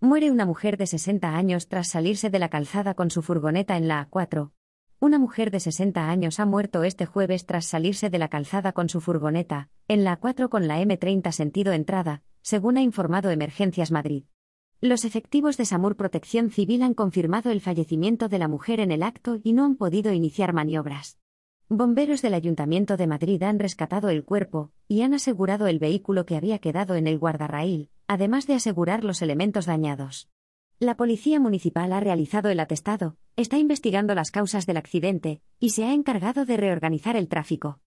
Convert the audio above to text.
Muere una mujer de 60 años tras salirse de la calzada con su furgoneta en la A4. Una mujer de 60 años ha muerto este jueves tras salirse de la calzada con su furgoneta, en la A4 con la M30 sentido entrada, según ha informado Emergencias Madrid. Los efectivos de SAMUR Protección Civil han confirmado el fallecimiento de la mujer en el acto y no han podido iniciar maniobras. Bomberos del Ayuntamiento de Madrid han rescatado el cuerpo y han asegurado el vehículo que había quedado en el guardarraíl, además de asegurar los elementos dañados. La Policía Municipal ha realizado el atestado, está investigando las causas del accidente y se ha encargado de reorganizar el tráfico.